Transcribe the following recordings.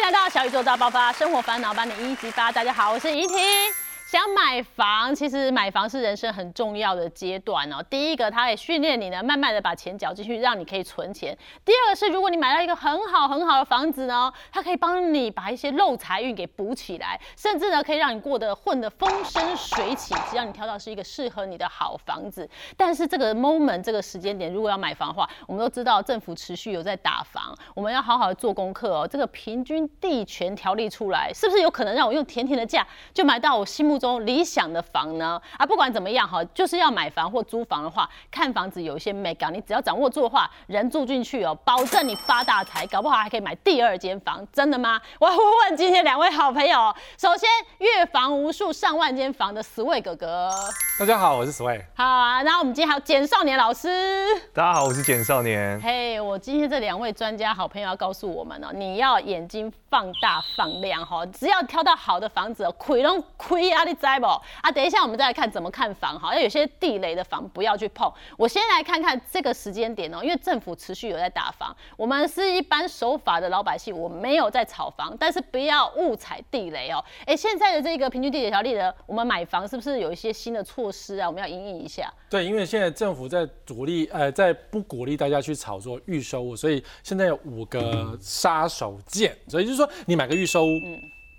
欢迎来到小宇宙大爆发，生活烦恼帮你一一激发。大家好，我是怡婷。想买房，其实买房是人生很重要的阶段哦。第一个，它也训练你呢，慢慢的把钱缴进去，让你可以存钱。第二个是，如果你买到一个很好很好的房子呢，它可以帮你把一些漏财运给补起来，甚至呢，可以让你过得混得风生水起。只要你挑到是一个适合你的好房子。但是这个 moment 这个时间点，如果要买房的话，我们都知道政府持续有在打房，我们要好好的做功课哦。这个平均地权条例出来，是不是有可能让我用甜甜的价就买到我心目中理想的房呢？啊，不管怎么样哈，就是要买房或租房的话，看房子有一些美感，你只要掌握住的话，人住进去哦，保证你发大财，搞不好还可以买第二间房，真的吗？我要问今天两位好朋友，首先月房无数上万间房的 Sway 哥哥，大家好，我是 Sway。好啊，然后我们今天还有简少年老师，大家好，我是简少年。嘿，我今天这两位专家好朋友要告诉我们哦，你要眼睛放大放亮哈，只要挑到好的房子，亏拢亏啊，你知不？啊，等一下我们再来看怎么看房哈，要有些地雷的房不要去碰。我先来看看这个时间点哦，因为政府持续有在打房，我们是一般守法的老百姓，我没有在炒房，但是不要误踩地雷哦。哎，现在的这个平均地铁条例呢，我们买房是不是有一些新的措施啊？我们要应应一下。对，因为现在政府在鼓励，呃，在不鼓励大家去炒作预售物，所以现在有五个杀手锏，所以就是说你买个预售屋，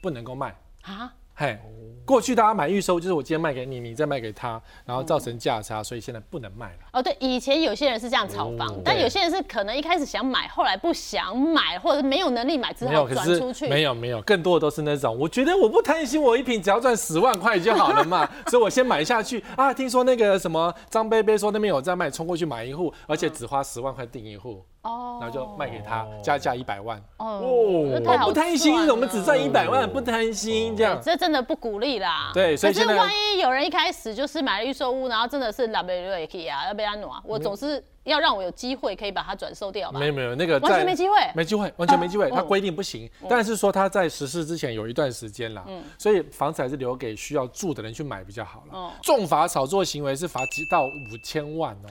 不能够卖啊，嘿。过去大家买预售，就是我今天卖给你，你再卖给他，然后造成价差，所以现在不能卖了。哦，对，以前有些人是这样炒房，但有些人是可能一开始想买，后来不想买，或者是没有能力买，之后转出去。没有没有，更多的都是那种，我觉得我不贪心，我一瓶只要赚十万块就好了嘛，所以我先买下去啊。听说那个什么张贝贝说那边有在卖，冲过去买一户，而且只花十万块订一户。哦，然后就卖给他，加价一百万。哦，不贪心，我们只赚一百万，不贪心这样。这真的不鼓励啦。对，可是万一有人一开始就是买了预售屋，然后真的是拉贝瑞克啊，要被他挪，我总是要让我有机会可以把它转售掉吧？没有没有，那个完全没机会，没机会，完全没机会。他规定不行，但是说他在实施之前有一段时间啦，所以房子还是留给需要住的人去买比较好了。重罚炒作行为是罚几到五千万哦。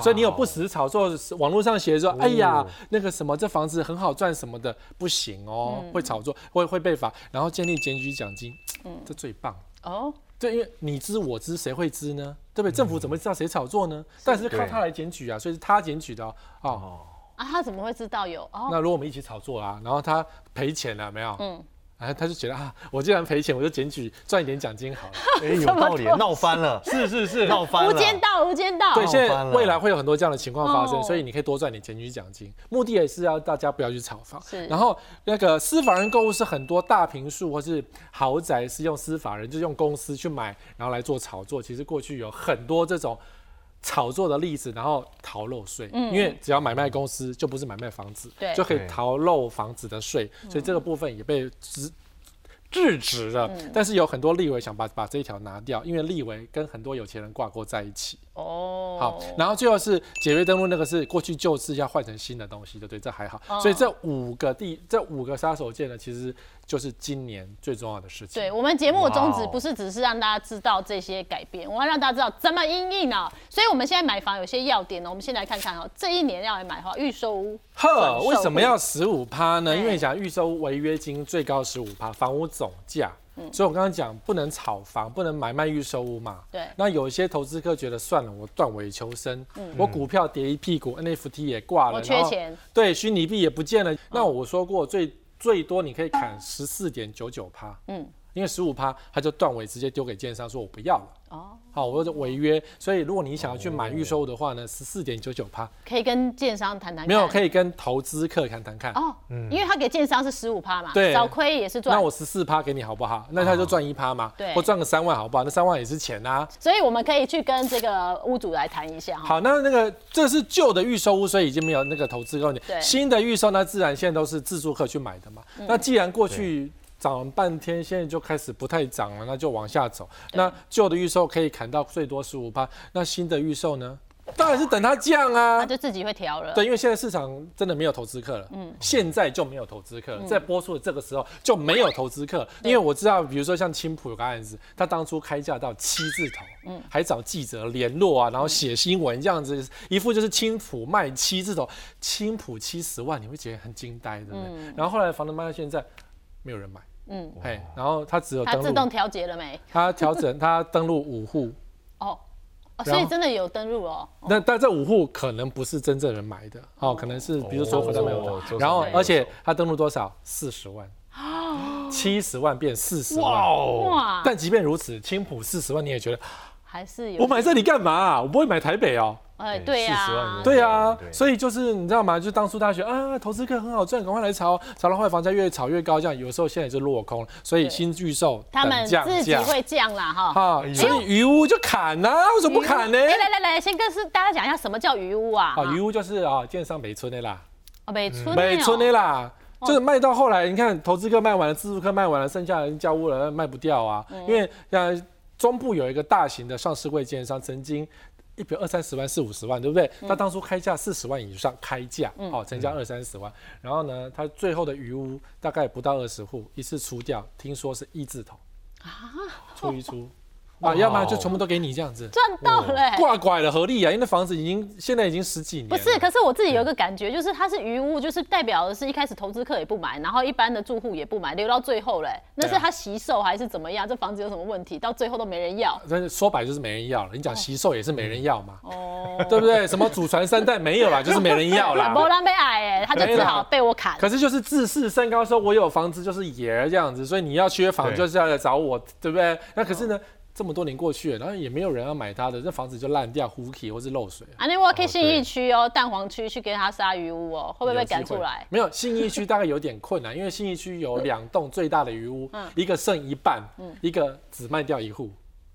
所以你有不实炒作，网络上写说，哎呀，那个什么，这房子很好赚什么的，不行哦，会炒作，会会被罚，然后建立检举奖金，嗯，这最棒哦。对，因为你知我知，谁会知呢？对不对？政府怎么知道谁炒作呢？但是靠他来检举啊，所以是他检举的哦。啊，他怎么会知道有？那如果我们一起炒作啊，然后他赔钱了没有？嗯。哎，他就觉得啊，我既然赔钱，我就检举赚一点奖金好了。哎，有道理，闹翻了，是是是，闹翻了，无间道，无间道。对，现在未来会有很多这样的情况发生，所以你可以多赚点检举奖金。目的也是要大家不要去炒房。是。然后那个司法人购物是很多大平数或是豪宅是用司法人，就是用公司去买，然后来做炒作。其实过去有很多这种。炒作的例子，然后逃漏税，因为只要买卖公司就不是买卖房子，就可以逃漏房子的税，所以这个部分也被制制止了。但是有很多立委想把把这一条拿掉，因为立委跟很多有钱人挂钩在一起。哦，好，然后最后是解约登录，那个是过去旧制要换成新的东西，对对？这还好。所以这五个第这五个杀手锏呢，其实。就是今年最重要的事情。对我们节目的宗旨不是只是让大家知道这些改变，我要让大家知道怎么应应呢？所以我们现在买房有些要点呢，我们先来看看哦。这一年要来买的话，预售屋。呵，为什么要十五趴呢？因为讲预售违约金最高十五趴，房屋总价。嗯。所以我刚刚讲不能炒房，不能买卖预售屋嘛。对。那有一些投资客觉得算了，我断尾求生，我股票跌一屁股，NFT 也挂了，我缺钱。对，虚拟币也不见了。那我说过最。最多你可以砍十四点九九趴，嗯，因为十五趴他就断尾，直接丢给建商说我不要了。哦。好，我就违约，所以如果你想要去买预售的话呢，十四点九九趴，可以跟建商谈谈。没有，可以跟投资客谈谈看。哦，嗯，因为他给建商是十五趴嘛，对，少亏也是赚。那我十四趴给你好不好？那他就赚一趴嘛，对，或赚个三万好不好？那三万也是钱啊。所以我们可以去跟这个屋主来谈一下。好，那那个这是旧的预售屋，所以已经没有那个投资客。对，新的预售那自然现在都是自住客去买的嘛。那既然过去。涨半天，现在就开始不太涨了，那就往下走。那旧的预售可以砍到最多十五趴，那新的预售呢？当然是等它降啊它。就自己会调了。对，因为现在市场真的没有投资客了，嗯，现在就没有投资客了，在播出的这个时候就没有投资客，因为我知道，比如说像青浦有个案子，他当初开价到七字头，嗯，还找记者联络啊，然后写新闻这样子，一副就是青浦卖七字头，青浦七十万，你会觉得很惊呆，对不对？然后后来房子卖到现在，没有人买，嗯，嘿，然后他只有登录，它自动调节了没？他调整，他登录五户，哦，哦所以真的有登录哦。那但这五户可能不是真正人买的，哦，可能是比如说哦口袋没有的。然后而且他登录多少？四十万，七十万变四十哇万。哦，哇，但即便如此，青浦四十万你也觉得还是有。我买这里干嘛啊？我不会买台北哦。哎，对呀、40万对啊，所以就是你知道吗？就当初大家觉得啊，投资客很好赚，赶快来炒，炒到后来房价越炒越高，这样有时候现在就落空了。所以新预售他们自己会降啦哈。啊，所以鱼屋就砍呐、为什么不砍呢？哎，来来来，先跟是大家讲一下什么叫鱼屋啊？啊，鱼屋就是啊，建商北村的啦。哦，北村北村的的啦，就是卖到后来，你看投资客卖完了，自住客卖完了，剩下的人交屋了，卖不掉啊。嗯因为像中部有一个大型的上市柜建商，曾经。一比二三十万、四五十万，对不对？嗯他当初开价四十万以上开价，哦，成交二三十万。然后呢，他最后的余屋大概不到二十户，一次出掉，听说是一字头啊，出一出啊，要不然就全部都给你这样子，赚到了、欸。挂拐了合力啊，因为那房子已经现在已经十几年，不是，可是我自己有一个感觉，就是它是余物，就是代表的是一开始投资客也不买，然后一般的住户也不买，留到最后嘞、那是他惜售还是怎么样？这房子有什么问题？到最后都没人要。但是说白就是没人要了。你讲惜售也是没人要嘛，哦，对不对？什么祖传三代没有啦，就是没人要啦。没人被矮哎，他就只好被我砍。可是就是自视甚高，说我有房子就是爷儿这样子，所以你要缺房就是要来找我，对不对？那可是呢，这么多年过去了，然后也没有人要买它的，这房子就烂掉、糊起或是漏水。啊，那我可以信义区哦，蛋黄区去给他杀鱼屋哦，会不会被赶出来？没有，信义区大概有点困难，因为信义区有两栋最大的鱼屋，一个剩一半，一个只卖掉一户。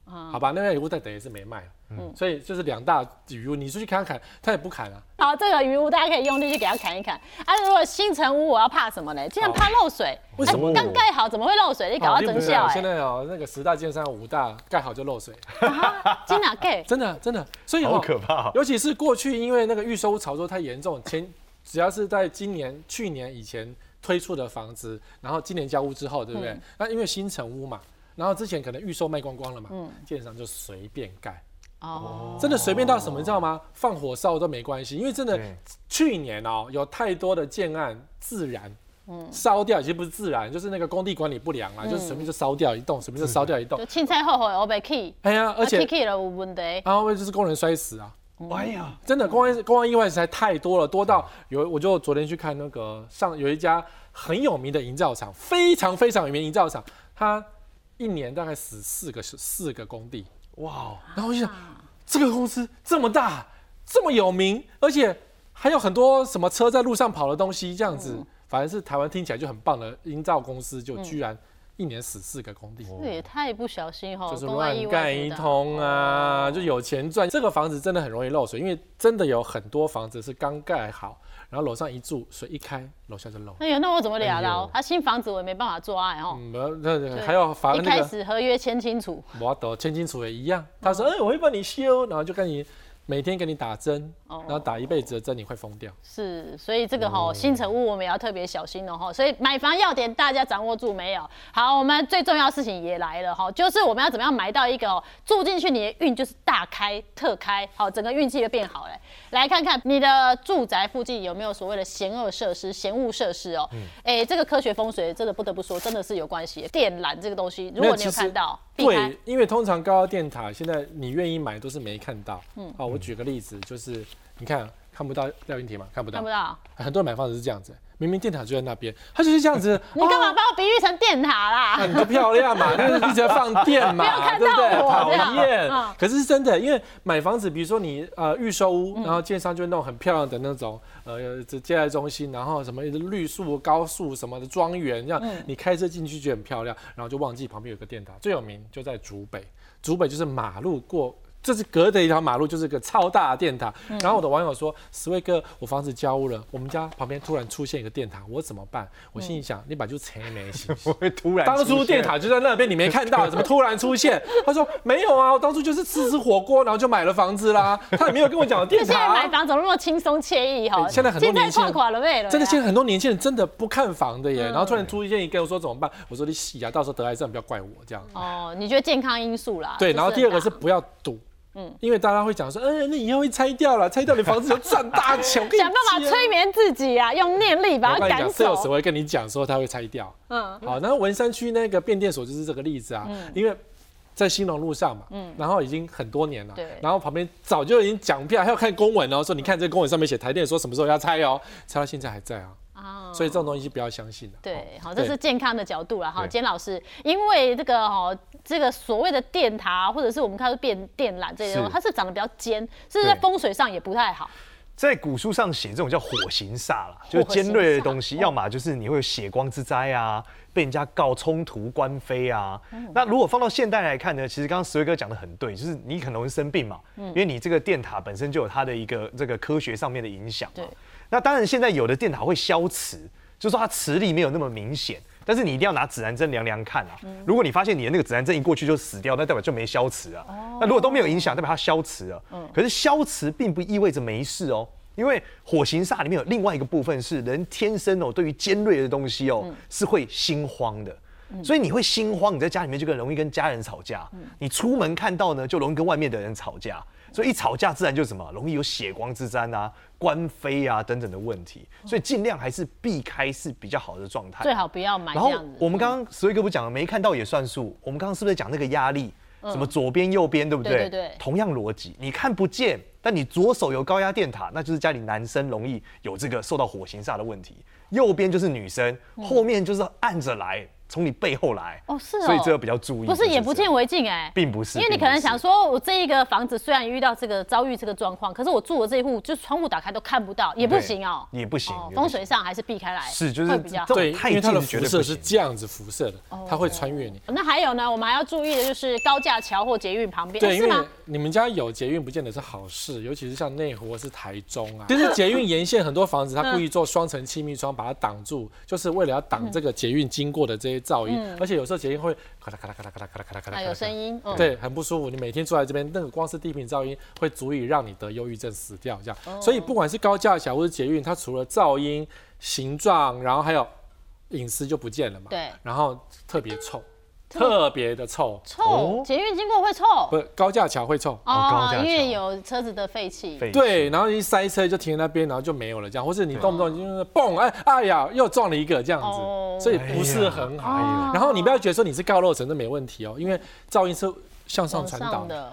好吧，那边余屋在等于是没卖了，所以就是两大鱼屋，你出去砍砍，他也不砍啊。好，这个鱼屋大家可以用力去给它砍一砍。啊，如果新城屋，我要怕什么呢？竟然怕漏水。为什么啊刚盖好怎么会漏水？你搞到真笑哎现！在哦，那个十大建商五大盖好就漏水，真的盖真的真的，所以好哦，可怕哦。尤其是过去因为那个预售屋炒作太严重，前只要是在今年、去年以前推出的房子，然后今年交屋之后，对不对？嗯那因为新城屋嘛，然后之前可能预售卖光光了嘛，嗯。建商就随便盖，哦，真的随便到什么，你知道吗？放火烧都没关系，因为真的去年哦，有太多的建案自燃。烧掉其实不是自燃，就是那个工地管理不良啦，嗯。就是随便就烧掉一栋，随便就烧掉一栋。就。青菜后悔我被 key，哎呀，而且 key 了有问题。然后就是工人摔死啊，哎呀，真的公安公安意外实在太多了，多到有我就昨天去看那个上有一家很有名的营造厂，非常非常有名的营造厂，它一年大概死四个四个工地，哇哦，然后我就想这个公司这么大，这么有名，而且还有很多什么车在路上跑的东西，这样子，反正是台湾听起来就很棒的营造公司，就居然一年死四个工地。这也太不小心哈，就是乱盖一通啊，哦。就有钱赚。这个房子真的很容易漏水，因为真的有很多房子是刚盖好，然后楼上一住，水一开，楼下就漏。哎呀，那我怎么聊到哎呦？他新房子我也没办法做爱哦。嗯，那那还要罚一那个开始合约签清楚，我懂，签清楚也一样，他说，哎，我会帮你修，然后就跟你每天给你打针，哦然后打一辈子的针，你会疯掉。是，所以这个哈、新城物我们也要特别小心哦哈。所以买房要点大家掌握住没有？好，我们最重要的事情也来了哈，就是我们要怎么样买到一个哦，住进去你的运就是大开特开，好，整个运气就变好了。来看看你的住宅附近有没有所谓的嫌恶设施、嫌恶设施哦。哎、这个科学风水真的不得不说，真的是有关系的。电缆这个东西，如果你有看到，对，因为通常高压电塔现在你愿意买都是没看到。嗯，好，我举个例子，就是你看看不到廖云婷嘛，看不到看不，到。很多人买房子是这样子，明明电塔就在那边，他就是这样子。你干嘛哦把我比喻成电塔啦？啊，你就漂亮嘛，那是一直在放电嘛，看对不对？讨厌嗯。可是是真的，因为买房子，比如说你呃预售屋，然后建商就会弄很漂亮的那种呃这接待中心，然后什么绿树、高树什么的庄园，这样你开车进去就很漂亮，然后就忘记旁边有个电塔，最有名就在竹北，竹北就是马路过。这是隔着一条马路，就是个超大的电塔。然后我的网友说：“十位哥，我房子交屋了，我们家旁边突然出现一个电塔，我怎么办？”我心里想：“你把就拆没 行。我会突然当初电塔就在那边，你没看到，怎么突然出现？”他说：“没有啊，我当初就是吃吃火锅，然后就买了房子啦。”他也没有跟我讲电塔。现在买房怎么那么轻松惬意哈？现在很多年轻人真的，现在很多年轻人真的不看房的耶。然后突然出现一个，我说怎么办？我说你洗啊，到时候得癌症不要怪我这样。哦，你觉得健康因素啦？对，然后第二个是不要赌。嗯，因为大家会讲说，嗯，那以后会拆掉了，拆掉你房子就赚大钱。想办法催眠自己啊，用念力把它赶走。我会跟你讲说他会拆掉。嗯，好，那文山区那个变电所就是这个例子啊，因为在兴隆路上嘛，嗯，然后已经很多年了，对，然后旁边早就已经讲票，还要看公文哦，说你看这个公文上面写台电说什么时候要拆哦，拆到现在还在啊。啊，所以这种东西不要相信的。对，好，这是健康的角度了哈，坚老师，因为这个哈，这个所谓的电塔或者是我们看到变电缆这些，它是长得比较尖，是在风水上也不太好。在古书上写这种叫火形煞啦，就是尖锐的东西，要么就是你会有血光之灾啊，被人家告冲突官非啊。那如果放到现代来看呢，其实刚刚石威哥讲的很对，就是你可能会生病嘛，因为你这个电塔本身就有它的一个这个科学上面的影响。对。那当然，现在有的电塔会消磁，就是说它磁力没有那么明显，但是你一定要拿指南针量量看啊。如果你发现你的那个指南针一过去就死掉，那代表就没消磁啊。那如果都没有影响，代表它消磁了。可是消磁并不意味着没事哦，因为火形煞里面有另外一个部分是人天生哦，对于尖锐的东西哦是会心慌的，所以你会心慌，你在家里面就更容易跟家人吵架，你出门看到呢就容易跟外面的人吵架。所以一吵架，自然就什么容易有血光之灾啊、官非啊等等的问题。所以尽量还是避开是比较好的状态，最好不要买。然后我们刚刚所以哥不讲了，没看到也算数。我们刚刚是不是讲那个压力？什么左边右边，对不对？对对。同样逻辑，你看不见，但你左手有高压电塔，那就是家里男生容易有这个受到火刑煞的问题。右边就是女生，后面就是按着来。从你背后来哦，是哦，所以这个比较注意。不是眼不见为净哎，并不是，因为你可能想说，我这一个房子虽然遇到这个遭遇这个状况，可是我住的这一户就窗户打开都看不到，也不行哦，也不行，风水上还是避开来，是就是比较对，因为它的辐射是这样子辐射的，它会穿越你。那还有呢，我们还要注意的就是高架桥或捷运旁边，对，因为你们家有捷运不见得是好事，尤其是像内湖或是台中啊，就是捷运沿线很多房子，它故意做双层气密窗把它挡住，就是为了要挡这个捷运经过的这些噪音，而且。有时候捷运会咔啦咔啦咔啦咔啦咔啦咔啦咔啦，有声音，对，很不舒服。你每天坐在这边，那个光是低频噪音会足以让你得忧郁症死掉，这样。所以不管是高架桥或是捷运，它除了噪音、形状，然后还有隐私就不见了嘛。对。然后特别臭。特别的臭，臭，捷运经过会臭，不，高架桥会臭。哦，因为有车子的废气，对，然后一塞车就停在那边，然后就没有了，这样，或是你动不动就是嘣，哎，哎呀，又撞了一个这样子，所以不是很好。然后你不要觉得说你是高楼层，那没问题哦，因为噪音是。向上传导的，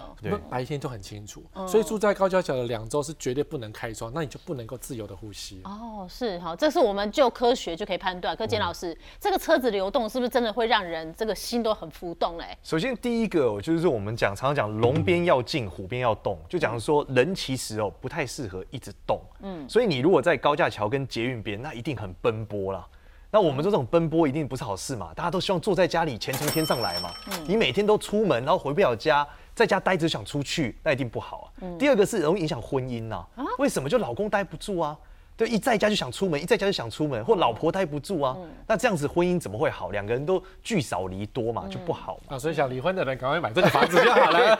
白天就很清楚，所以住在高架桥的两周是绝对不能开窗，那你就不能够自由的呼吸。哦，是好，这是我们就科学就可以判断。可简老师，这个车子流动是不是真的会让人这个心都很浮动嘞？首先第一个就是我们讲常常讲龙边要静，虎边要动，就讲说人其实哦不太适合一直动。嗯，所以你如果在高架桥跟捷运边，那一定很奔波了。那我们做这种奔波一定不是好事嘛？大家都希望坐在家里钱从天上来嘛。你每天都出门，然后回不了家，在家呆着想出去，那一定不好啊。第二个是容易影响婚姻呐。为什么？就老公待不住啊。对，一在家就想出门，一在家就想出门，或老婆待不住啊，那这样子婚姻怎么会好？两个人都聚少离多嘛，就不好嘛。啊，所以想离婚的人赶快买这个房子就好了。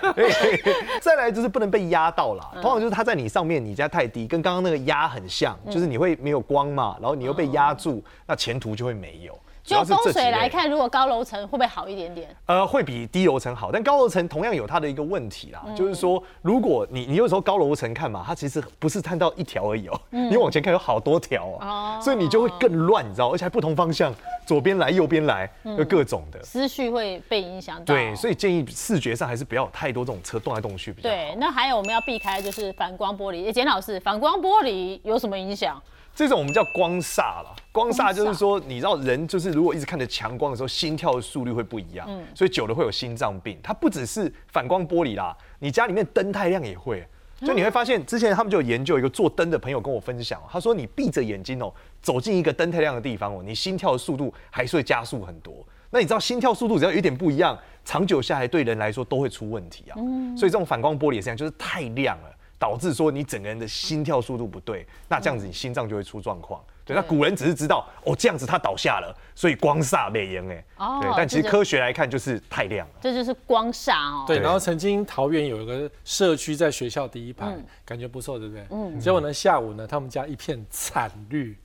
再来就是不能被压到啦，通常就是他在你上面，你家太低，跟刚刚那个压很像，就是你会没有光嘛，然后你又被压住，那前途就会没有。就风水来看，如果高楼层会不会好一点点？呃，会比低楼层好，但高楼层同样有它的一个问题啦，就是说，如果你你有时候高楼层看嘛，它其实不是看到一条而已哦，你往前看有好多条哦，所以你就会更乱，你知道，而且还不同方向，左边来右边来，有各种的思绪会被影响到。对，所以建议视觉上还是不要太多这种车动来动去比较对，那还有我们要避开就是反光玻璃。简老师，反光玻璃有什么影响？这种我们叫光煞了，光煞就是说，你知道人就是如果一直看着强光的时候，心跳的速率会不一样，所以久了会有心脏病。它不只是反光玻璃啦，你家里面灯太亮也会。就你会发现，之前他们就有研究，一个做灯的朋友跟我分享，他说你闭着眼睛哦，走进一个灯太亮的地方哦，你心跳的速度还是会加速很多。那你知道心跳速度只要有一点不一样，长久下来对人来说都会出问题啊。所以这种反光玻璃也是这样，就是太亮了，导致说你整个人的心跳速度不对，那这样子你心脏就会出状况。对，那古人只是知道哦，这样子它倒下了，所以光煞美颜哎。哦。对，但其实科学来看就是太亮了。这就是光煞哦。对，然后曾经桃园有一个社区在学校第一排，感觉不错，对不对？嗯。结果呢，下午呢，他们家一片惨绿。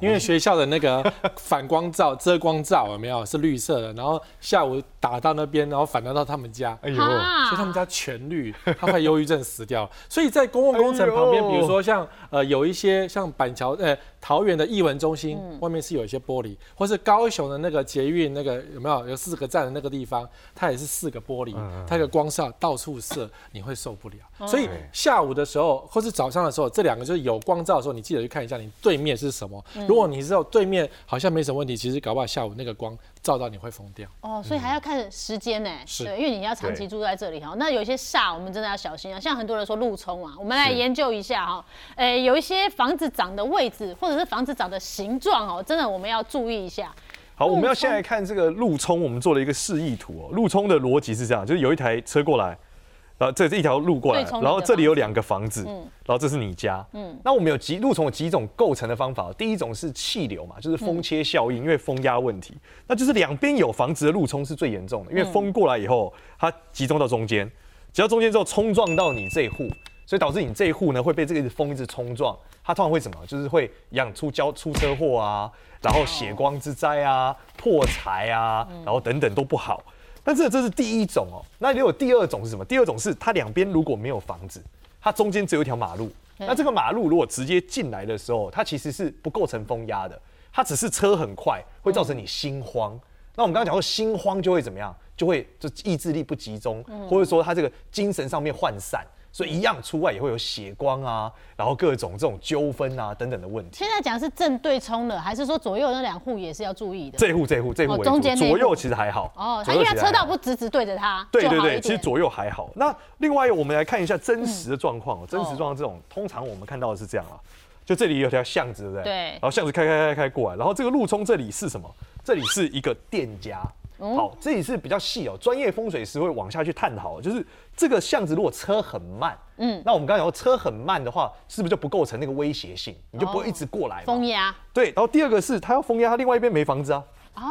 因为学校的那个反光罩、遮光罩有没有是绿色的？然后下午打到那边，然后反弹到他们家，哎呦，所以他们家全绿，他快忧郁症死掉。所以在公共工程旁边，比如说像呃有一些像板桥呃桃园的艺文中心外面是有一些玻璃，或是高雄的那个捷运那个有没有有四个站的那个地方，它也是四个玻璃，它的光照到处射，你会受不了。所以下午的时候或是早上的时候，这两个就是有光照的时候，你记得去看一下你对面是什么。如果你知道对面好像没什么问题，其实搞不好下午那个光照到你会疯掉。哦，所以还要看时间呢。是，因为你要长期住在这里哈。那有一些煞，我们真的要小心啊。像很多人说路冲啊，我们来研究一下哈。诶，有一些房子长的位置，或者是房子长的形状哦，真的我们要注意一下。好，我们要先来看这个路冲，我们做了一个示意图哦。路冲的逻辑是这样，就是有一台车过来。然后这是一条路过来，然后这里有两个房子，然后这是你家。嗯，那我们有几路从有几种构成的方法。第一种是气流嘛，就是风切效应，因为风压问题，那就是两边有房子的路冲是最严重的，因为风过来以后，它集中到中间，只要中间之后冲撞到你这一户，所以导致你这一户呢会被这个风一直冲撞，它通常会什么？就是会养出交出车祸啊，然后血光之灾啊，破财啊，然后等等都不好。但是这是第一种哦，那如果第二种是什么？第二种是它两边如果没有房子，它中间只有一条马路，那这个马路如果直接进来的时候，它其实是不构成风压的，它只是车很快会造成你心慌。那我们刚刚讲过，心慌就会怎么样？就会就意志力不集中，或者说他这个精神上面涣散。所以一样出外也会有血光啊，然后各种这种纠纷啊等等的问题。现在讲是正对冲的，还是说左右那两户也是要注意的？这户这户这户中间左右其实还好哦，因为车道不直直对着它。对对对，其实左右还好。那另外我们来看一下真实的状况，真实状况这种通常我们看到的是这样啊，就这里有条巷子，对不对？对。然后巷子开开开开过来，然后这个路冲这里是什么？这里是一个店家。好，这里是比较细哦，专业风水师会往下去探讨，就是这个巷子如果车很慢，嗯，那我们刚刚讲车很慢的话，是不是就不构成那个威胁性？你就不会一直过来风压。对，然后第二个是它要风压，它另外一边没房子啊，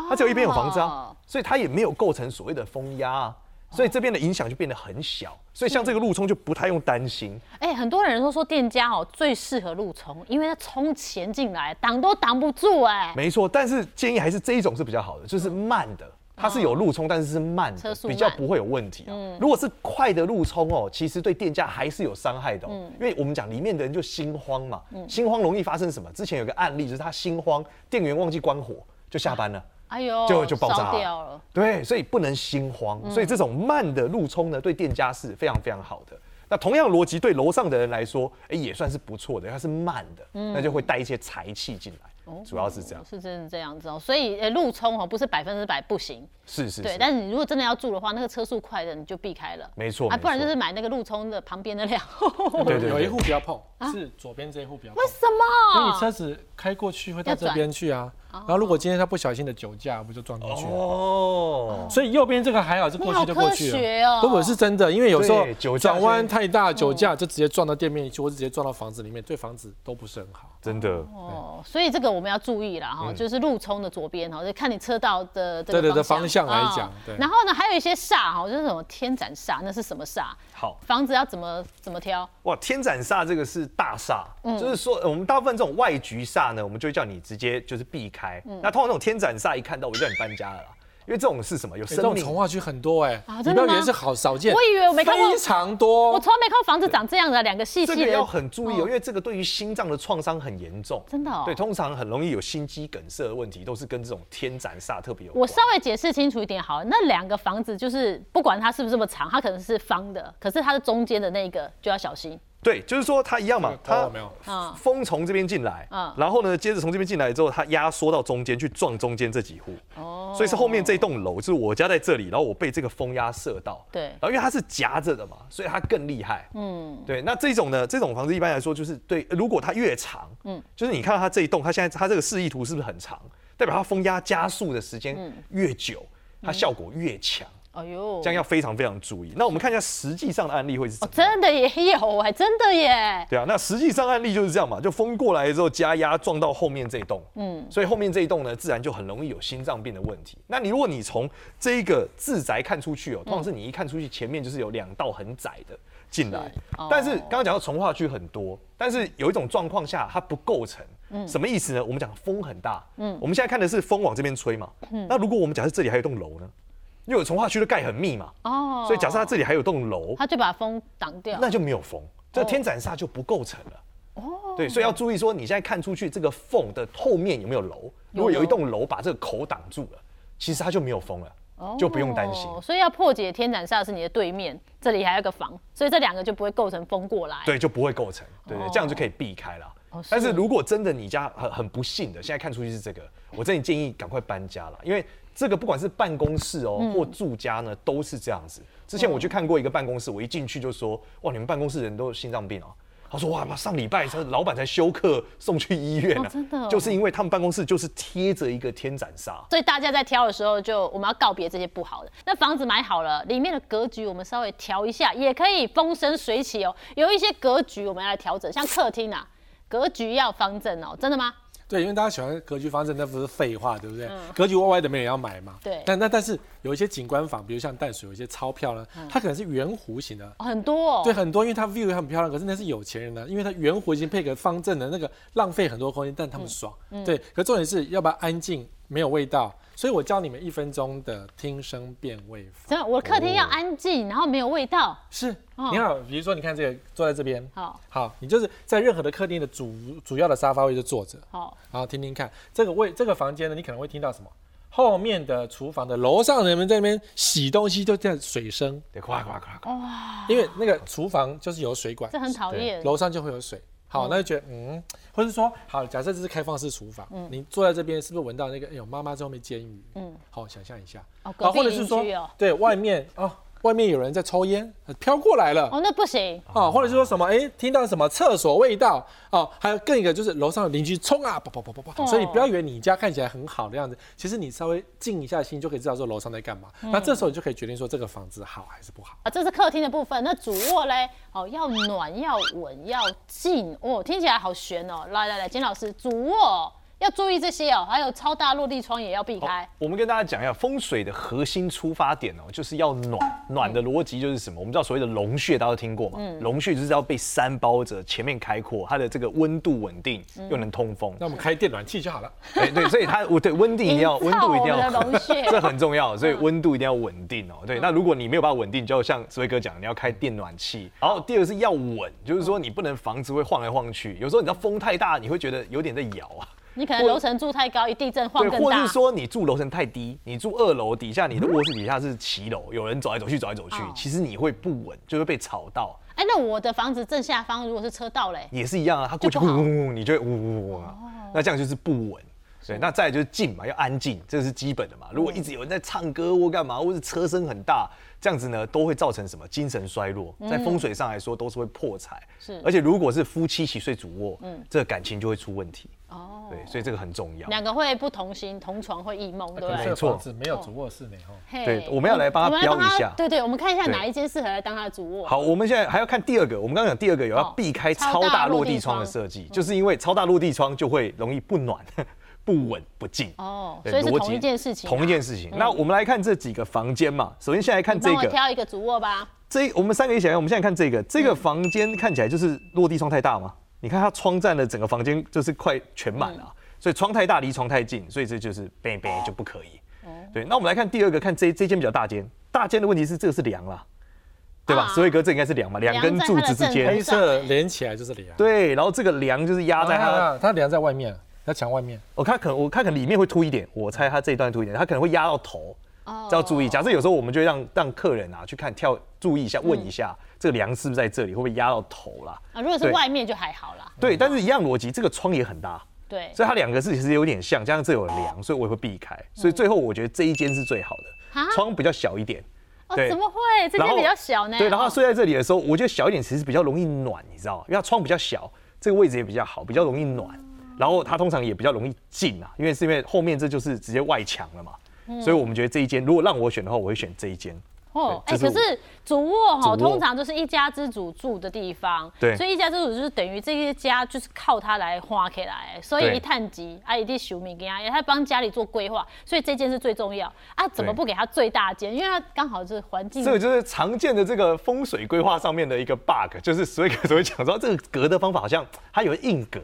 它只有一边有房子啊，所以它也没有构成所谓的风压啊，所以这边的影响就变得很小，所以像这个路冲就不太用担心。哎，很多人都说店家哦最适合路冲，因为它冲钱进来挡都挡不住哎。没错，但是建议还是这一种是比较好的，就是慢的。它是有路冲，但是是慢的，比较不会有问题啊。如果是快的路冲哦，其实对店家还是有伤害的。嗯，因为我们讲里面的人就心慌嘛，心慌容易发生什么？之前有个案例就是他心慌，店员忘记关火就下班了，哎呦，就就爆炸了。对，所以不能心慌。所以这种慢的路冲呢，对店家是非常非常好的。那同样逻辑对楼上的人来说，哎，也算是不错的。它是慢的，那就会带一些财气进来。主要是这样，是真的这样子哦，所以呃，路冲哦，不是百分之百不行，是是，对，但是你如果真的要住的话，那个车速快的你就避开了，没错，啊，不然就是买那个路冲的旁边的两户，对对，有一户不要碰，是左边这一户不要，为什么？因为你车子开过去会到这边去啊。然后如果今天他不小心的酒驾，不就撞进去了？哦，所以右边这个还好，是过去就过去了。不不是真的，因为有时候转弯太大，酒驾就直接撞到店面去，或者直接撞到房子里面，对房子都不是很好。真的哦，所以这个我们要注意了哈，就是路冲的左边哈，就看你车道的对对的方向来讲。然后呢，还有一些煞哈，就是什么天斩煞，那是什么煞？好，房子要怎么怎么挑？哇，天斩煞这个是大煞，就是说我们大部分这种外局煞呢，我们就会叫你直接就是避开。那通常这种天斩煞一看到我就叫你搬家了。因为这种是什么？有生命。从化区很多哎，你不要以为是好少见。我以为我没看过，非常多。我从来没看过房子长这样的，两个细细的。这个要很注意哦，因为这个对于心脏的创伤很严重。真的。对，通常很容易有心肌梗塞的问题，都是跟这种天斩煞特别有。我稍微解释清楚一点好，那两个房子就是不管它是不是这么长，它可能是方的，可是它的中间的那个就要小心。对，就是说它一样嘛，它风从这边进来，然后呢，接着从这边进来之后，它压缩到中间去撞中间这几户，哦，所以是后面这栋楼，就是我家在这里，然后我被这个风压射到，对，然后因为它是夹着的嘛，所以它更厉害，嗯，对，那这种呢，这种房子一般来说就是对，如果它越长，嗯，就是你看到它这一栋，它现在它这个示意图是不是很长？代表它风压加速的时间越久，它效果越强。哎呦，这样要非常非常注意。那我们看一下实际上的案例会是怎么？真的也有哎，真的耶。对啊，那实际上案例就是这样嘛，就风过来之后加压撞到后面这一栋，嗯，所以后面这一栋呢，自然就很容易有心脏病的问题。那你如果你从这一个自宅看出去哦，通常是你一看出去前面就是有两道很窄的进来，但是刚刚讲到从化区很多，但是有一种状况下它不构成，嗯，什么意思呢？我们讲风很大，嗯，我们现在看的是风往这边吹嘛，嗯，那如果我们假设这里还有一栋楼呢？因为从化区的盖很密嘛，哦，所以假设它这里还有栋楼，它就把风挡掉，那就没有风，这天斩煞就不构成了。哦，对，所以要注意说，你现在看出去这个缝的后面有没有楼？如果有一栋楼把这个口挡住了，其实它就没有风了，哦就不用担心。所以要破解天斩煞是你的对面，这里还有个房，所以这两个就不会构成风过来。对，就不会构成，对对，这样就可以避开了。但是如果真的你家很很不幸的，现在看出去是这个，我真的建议赶快搬家了，因为。这个不管是办公室哦，或住家呢，都是这样子。之前我去看过一个办公室，我一进去就说：“哇，你们办公室人都心脏病啊！”他说：“哇，上礼拜老板才休克送去医院了。”真的，就是因为他们办公室就是贴着一个天斩煞。所以大家在挑的时候，就我们要告别这些不好的。那房子买好了，里面的格局我们稍微调一下，也可以风生水起哦。有一些格局我们要来调整，像客厅啊，格局要方正哦。真的吗？对，因为大家喜欢格局方正，那不是废话，对不对？格局歪歪的没人要买嘛。对。但那但是有一些景观房，比如像淡水有一些钞票呢，它可能是圆弧形的，很多。对，很多，因为它 view 很漂亮，可是那是有钱人的，因为它圆弧形配个方正的那个，浪费很多空间，但他们爽。对。可重点是要不要安静，没有味道。所以我教你们一分钟的听声辨位法。真的，我客厅要安静，然后没有味道。是，你好，比如说你看这个坐在这边，好，好，你就是在任何的客厅的主主要的沙发位就坐着，好，然后听听看这个位这个房间呢，你可能会听到什么？后面的厨房的楼上人们在那边洗东西，就这样水声，对，哗哗哗哗，哇，因为那个厨房就是有水管，这很讨厌，楼上就会有水。好，那就觉得嗯，或者说好，假设这是开放式厨房，嗯，你坐在这边是不是闻到那个哎呦妈妈在后面煎鱼？嗯，好，想象一下，哦，或者是说对外面哦。外面有人在抽烟，飘过来了。哦，那不行哦。或者是说什么？哎，听到什么厕所味道？哦，还有更一个就是楼上的邻居冲啊，啪啪啪啪啪。所以你不要以为你家看起来很好的样子，其实你稍微静一下心就可以知道说楼上在干嘛。那这时候你就可以决定说这个房子好还是不好啊。这是客厅的部分，那主卧嘞？哦，要暖，要稳，要静。哦，听起来好悬哦。来来来，金老师，主卧。要注意这些哦，还有超大落地窗也要避开。我们跟大家讲一下风水的核心出发点哦，就是要暖。暖的逻辑就是什么？我们知道所谓的龙穴，大家都听过嘛？嗯，龙穴就是要被山包着，前面开阔，它的这个温度稳定，又能通风。那我们开电暖气就好了。对对，所以它我对温度一定要温度一定要，这很重要。所以温度一定要稳定哦。对，那如果你没有办法稳定，就像石威哥讲，你要开电暖气。然后第二个是要稳，就是说你不能房子会晃来晃去，有时候你知道风太大，你会觉得有点在摇啊。你可能楼层住太高，一地震晃更大。或者是说你住楼层太低，你住二楼底下，你的卧室底下是骑楼，有人走来走去，走来走去，其实你会不稳，就会被吵到。哎，那我的房子正下方如果是车道嘞，也是一样啊，它过去呜呜呜，你就会呜呜呜，那这样就是不稳。对，那再就是静嘛，要安静，这是基本的嘛。如果一直有人在唱歌或干嘛，或是车声很大。这样子呢，都会造成什么精神衰弱，在风水上来说都是会破财。是，而且如果是夫妻一起睡主卧，嗯，这个感情就会出问题。哦，对，所以这个很重要。两个会不同心，同床会异梦，对不对？没错，没有主卧室呢。对，我们要来帮他标一下。对对，我们看一下哪一间适合来当他的主卧。好，我们现在还要看第二个。我们刚刚讲第二个有要避开超大落地窗的设计，就是因为超大落地窗就会容易不暖。不稳不静哦，所以是同一件事情。同一件事情。那我们来看这几个房间嘛。首先，先来看这个。挑一个主卧吧。这我们三个一起来。我们现在看这个，这个房间看起来就是落地窗太大嘛。你看它窗占了整个房间，就是快全满了。所以窗太大，离床太近，所以这就是 bang bang 就不可以。对。那我们来看第二个，看这这间比较大间。大间的问题是这个是梁啦，对吧？所以哥，这应该是梁嘛？两根柱子之间，黑色连起来就是梁。对。然后这个梁就是压在它，它梁在外面。它墙外面，我看可能我看可能里面会凸一点，我猜它这一段凸一点，它可能会压到头，哦，要注意。假设有时候我们就让让客人啊去看跳，注意一下，问一下这个梁是不是在这里，会不会压到头啦？啊，如果是外面就还好啦。对，但是一样逻辑，这个窗也很大，对，所以它两个是其实有点像，加上这有梁，所以我也会避开。所以最后我觉得这一间是最好的，窗比较小一点。哦，怎么会？这间比较小呢？对，然后睡在这里的时候，我觉得小一点其实比较容易暖，你知道吗？因为它窗比较小，这个位置也比较好，比较容易暖。然后它通常也比较容易进啊，因为是因为后面这就是直接外墙了嘛，所以我们觉得这一间如果让我选的话，我会选这一间。哦，哎，可是主卧哈，通常就是一家之主住的地方，对，所以一家之主就是等于这些家就是靠他来花起来，所以一探级啊，一定修米给他，也他帮家里做规划，所以这件是最重要啊，怎么不给他最大间？因为他刚好是环境，这个就是常见的这个风水规划上面的一个 bug，就是所以所以讲说这个隔的方法好像它有硬隔。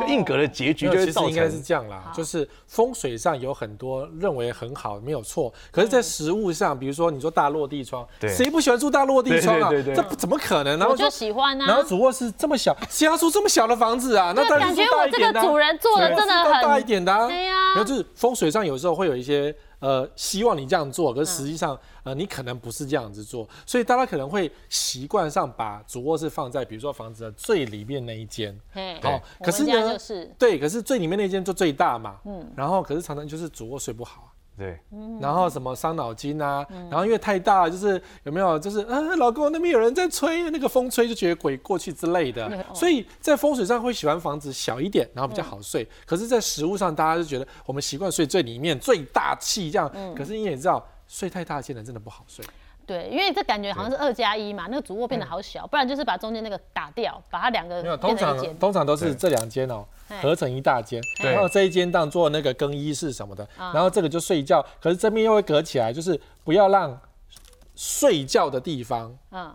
就硬格的结局，就其实应该是这样啦。就是风水上有很多认为很好，没有错。可是，在实物上，比如说你说大落地窗，谁不喜欢住大落地窗啊？这怎么可能？然后就喜欢啊。然后主卧室这么小，谁要住这么小的房子啊？那感觉我这个主人做的真的很大一点的。对呀。然后就是风水上有时候会有一些。呃，希望你这样做，可是实际上，呃，你可能不是这样子做，所以大家可能会习惯上把主卧室放在比如说房子的最里面那一间，好，可是呢，对，可是最里面那间就最大嘛，嗯，然后可是常常就是主卧睡不好。对，然后什么伤脑筋啊，然后因为太大，就是有没有，就是啊，老公那边有人在吹，那个风吹就觉得鬼过去之类的，所以在风水上会喜欢房子小一点，然后比较好睡。可是，在食物上，大家就觉得我们习惯睡最里面最大气这样，可是你也知道，睡太大间的真的不好睡。对，因为这感觉好像是二加一嘛，那个主卧变得好小，不然就是把中间那个打掉，把它两个没有，通常通常都是这两间哦，合成一大间，然后这一间当做那个更衣室什么的，然后这个就睡觉，可是这边又会隔起来，就是不要让睡觉的地方嗯。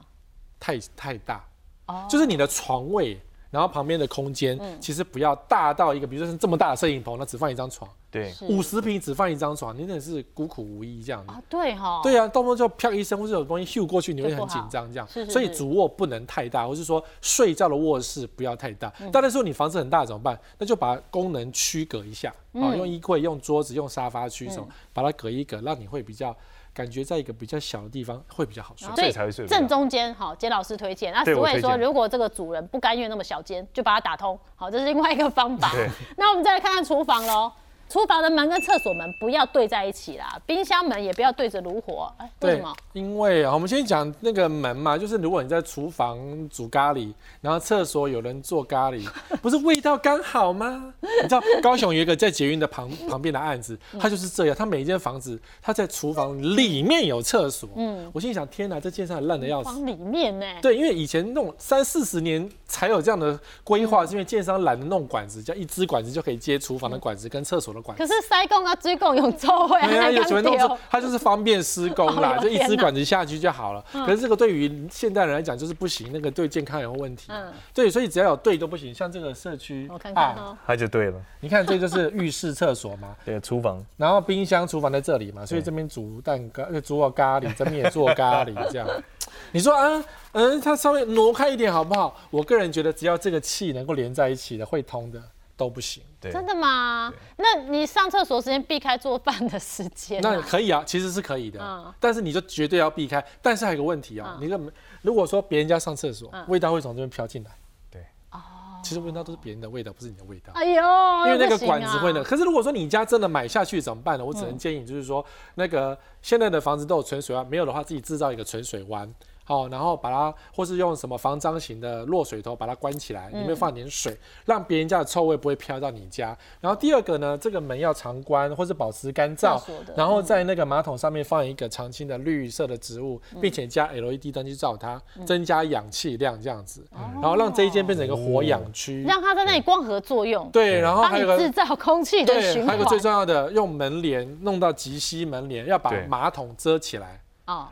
太太大，哦，就是你的床位。然后旁边的空间其实不要大到一个，比如说是这么大的摄影棚，那只放一张床。对，五十平只放一张床，你真的是孤苦无依这样子。啊，对哈。对啊，动不动就啪一声，或者有东西咻过去，你会很紧张这样。是是。所以主卧不能太大，或是说睡觉的卧室不要太大。当然说你房子很大怎么办？那就把功能区隔一下，啊，用衣柜、用桌子、用沙发区什么，把它隔一隔，让你会比较。感觉在一个比较小的地方会比较好睡，所以才会睡。正中间，好，杰老师推荐。那所以说，如果这个主人不甘愿那么小间，就把它打通，好，这是另外一个方法。那我们再来看看厨房喽。厨房的门跟厕所门不要对在一起啦，冰箱门也不要对着炉火。哎，为什么？因为啊，我们先讲那个门嘛，就是如果你在厨房煮咖喱，然后厕所有人做咖喱，不是味道刚好吗？你知道高雄有一个在捷运的旁旁边的案子，他就是这样，他每一间房子他在厨房里面有厕所。嗯，我心想，天哪，这建商烂的要死。房里面呢？对，因为以前弄三四十年才有这样的规划，是因为建商懒得弄管子，叫一支管子就可以接厨房的管子跟厕所的。可是塞工啊，追工用周会，没有喜欢弄错，它就是方便施工啦，就一支管子下去就好了。可是这个对于现代人来讲就是不行，那个对健康有问题。嗯，对，所以只要有对都不行。像这个社区，我看看哦，它就对了。你看这就是浴室、厕所嘛，对，厨房，然后冰箱、厨房在这里嘛，所以这边煮蛋糕、煮我咖喱，这边也做咖喱，这样。你说啊，嗯，它稍微挪开一点好不好？我个人觉得，只要这个气能够连在一起的，会通的。都不行，真的吗？那你上厕所时间避开做饭的时间，那可以啊，其实是可以的。嗯，但是你就绝对要避开。但是还有个问题啊，你个如果说别人家上厕所，味道会从这边飘进来。对，哦，其实味道都是别人的味道，不是你的味道。哎呦，因为那个管子会呢。可是如果说你家真的买下去怎么办呢？我只能建议就是说，那个现在的房子都有存水湾，没有的话自己制造一个存水湾。哦，然后把它，或是用什么防脏型的落水头把它关起来，里面放点水，让别人家的臭味不会飘到你家。然后第二个呢，这个门要常关，或是保持干燥。然后在那个马桶上面放一个常青的绿色的植物，并且加 LED 灯去照它，增加氧气量这样子。然后让这一间变成一个活氧区，让它在那里光合作用。对，然后还有制造空气的循环。还有个最重要的，用门帘弄到极吸门帘，要把马桶遮起来。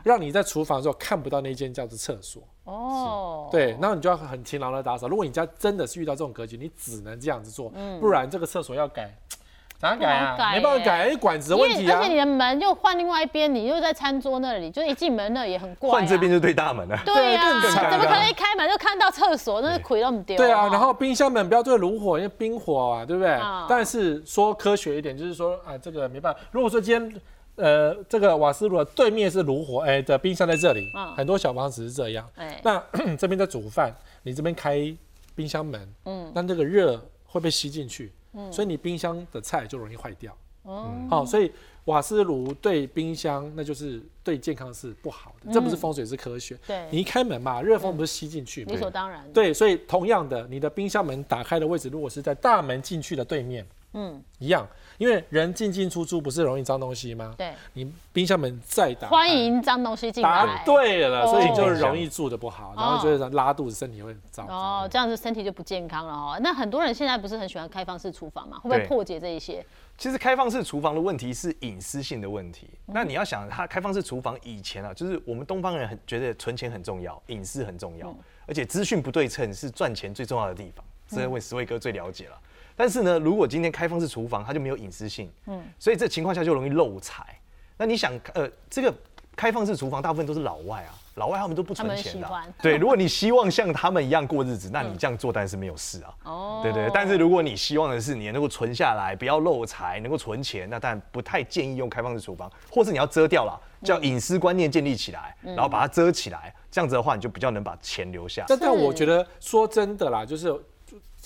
让你在厨房的时候看不到那间叫做厕所哦，对，那你就要很勤劳的打扫。如果你家真的是遇到这种格局，你只能这样子做，不然这个厕所要改，咋改啊？没办法改，管子的问题啊。而且你的门又换另外一边，你又在餐桌那里，就一进门那也很怪。换这边就对大门了。对呀，怎么可能一开门就看到厕所？那是亏那么丢。对啊，然后冰箱门不要对炉火，因为冰火啊，对不对？但是说科学一点，就是说啊，这个没办法。如果说今天。呃，这个瓦斯炉的对面是炉火，哎的冰箱在这里，很多小房子是这样。那 这边在煮饭，你这边开冰箱门，嗯，那这个热会被吸进去，嗯，所以你冰箱的菜就容易坏掉。哦，好，所以瓦斯炉对冰箱那就是对健康是不好的，这不是风水是科学。对，你一开门嘛，热风不是吸进去，理所当然。对，所以同样的，你的冰箱门打开的位置如果是在大门进去的对面。嗯，一样，因为人进进出出不是容易脏东西吗？对，你冰箱门再打，欢迎脏东西进来。答对了，所以就容易住的不好，然后就是拉肚子，身体会很糟。哦，这样子身体就不健康了哦。那很多人现在不是很喜欢开放式厨房嘛？会不会破解这一些？其实开放式厨房的问题是隐私性的问题。那你要想，它开放式厨房以前啊，就是我们东方人很觉得存钱很重要，隐私很重要，而且资讯不对称是赚钱最重要的地方。这位十位哥最了解了。但是呢，如果今天开放式厨房，它就没有隐私性，嗯，所以这情况下就容易漏财。那你想，呃，这个开放式厨房大部分都是老外啊。老外他们都不存钱的，对。如果你希望像他们一样过日子，那你这样做当然是没有事啊。哦，对对。但是如果你希望的是你能够存下来，不要漏财，能够存钱，那当然不太建议用开放式厨房，或是你要遮掉了，叫隐私观念建立起来，然后把它遮起来，这样子的话，你就比较能把钱留下。但但我觉得说真的啦，就是。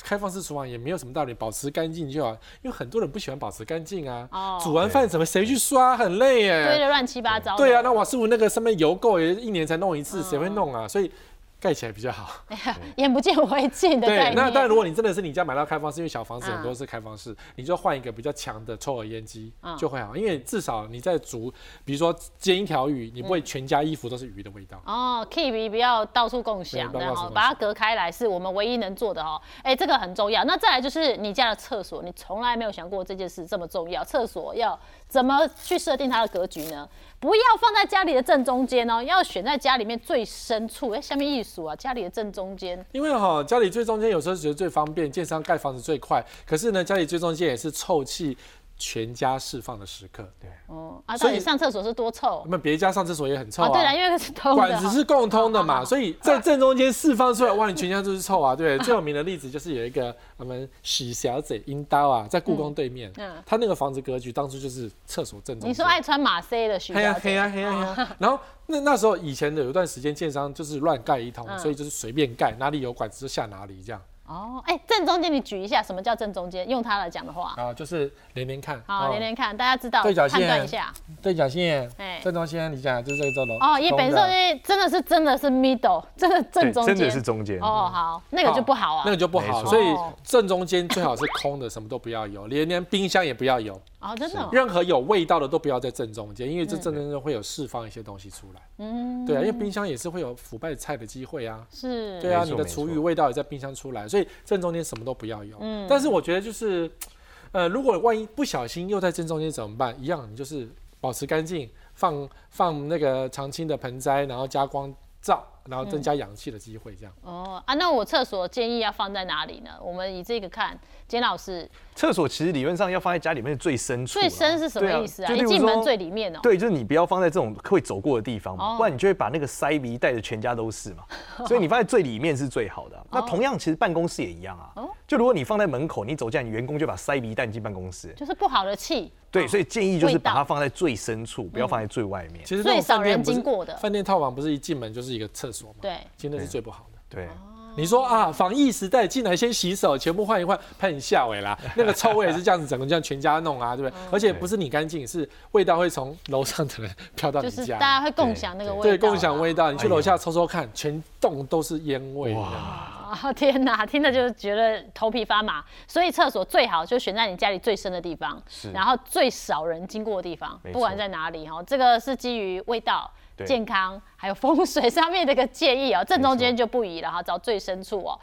开放式厨房也没有什么道理，保持干净就好，因为很多人不喜欢保持干净啊。哦。煮完饭怎么谁去刷？很累耶。堆的乱七八糟。对啊，那瓦师傅那个上面油垢也一年才弄一次，谁会弄啊？所以。盖起来比较好，眼不见为净的对，那但如果你真的是你家买到开放式，因为小房子很多是开放式，你就换一个比较强的抽油烟机就会好，因为至少你在煮，比如说煎一条鱼，你不会全家衣服都是鱼的味道。哦，keep 不要到处共享的哈，把它隔开来是我们唯一能做的哦。哎，这个很重要。那再来就是你家的厕所，你从来没有想过这件事这么重要，厕所要怎么去设定它的格局呢？不要放在家里的正中间哦，要选在家里面最深处。哎，下面一数啊，家里的正中间。因为哈，家里最中间有时候觉得最方便，建商盖房子最快。可是呢，家里最中间也是臭气。全家释放的时刻，对哦啊，所以上厕所是多臭？那别家上厕所也很臭啊。对了，因为是通管子是共通的嘛，所以在正中间释放出来，哇，你全家都是臭啊。对，最有名的例子就是有一个我们许小姐阴刀啊，在故宫对面，嗯，他那个房子格局当初就是厕所正中。你说爱穿马 C 的许小姐？黑啊黑啊黑啊！然后那那时候以前的有一段时间，建商就是乱盖一通，所以就是随便盖，哪里有管子就下哪里这样。哦，哎，正中间你举一下，什么叫正中间？用它来讲的话，啊，就是连连看，好，连连看，大家知道，对角线，判断一下，对角线，哎，正中间，你讲就是这个正中，哦，一本正中间真的是真的是 middle，真的正中间，真的是中间，哦，好，那个就不好啊，那个就不好，所以正中间最好是空的，什么都不要有，连连冰箱也不要有。哦，真的，任何有味道的都不要在正中间，因为这正中间会有释放一些东西出来。嗯，对啊，因为冰箱也是会有腐败菜的机会啊。是，对啊，你的厨余味道也在冰箱出来，所以正中间什么都不要有。嗯，但是我觉得就是，呃，如果万一不小心又在正中间怎么办？一样，你就是保持干净，放放那个常青的盆栽，然后加光照。然后增加氧气的机会，这样。哦啊，那我厕所建议要放在哪里呢？我们以这个看，简老师。厕所其实理论上要放在家里面最深处。最深是什么意思啊？一进门最里面哦。对，就是你不要放在这种会走过的地方嘛，不然你就会把那个塞鼻带的全家都是嘛。所以你放在最里面是最好的。那同样，其实办公室也一样啊。哦就如果你放在门口，你走进来，员工就把塞鼻带进办公室，就是不好的气。对，所以建议就是把它放在最深处，不要放在最外面。其实最少人经过的饭店套房不是一进门就是一个厕对，真的是最不好的。对，你说啊，防疫时代进来先洗手，全部换一换，喷下尾啦，那个臭味也是这样子，整个这样全家弄啊，对不对？而且不是你干净，是味道会从楼上的人 飘到你家，大家会共享那个味道。对，共享味道。你去楼下抽抽看，全栋都是烟味。哦天哪，听着就觉得头皮发麻。所以厕所最好就选在你家里最深的地方，然后最少人经过的地方，不管在哪里哈。这个是基于味道、健康还有风水上面的一个建议哦。正中间就不宜了哈，找最深处哦。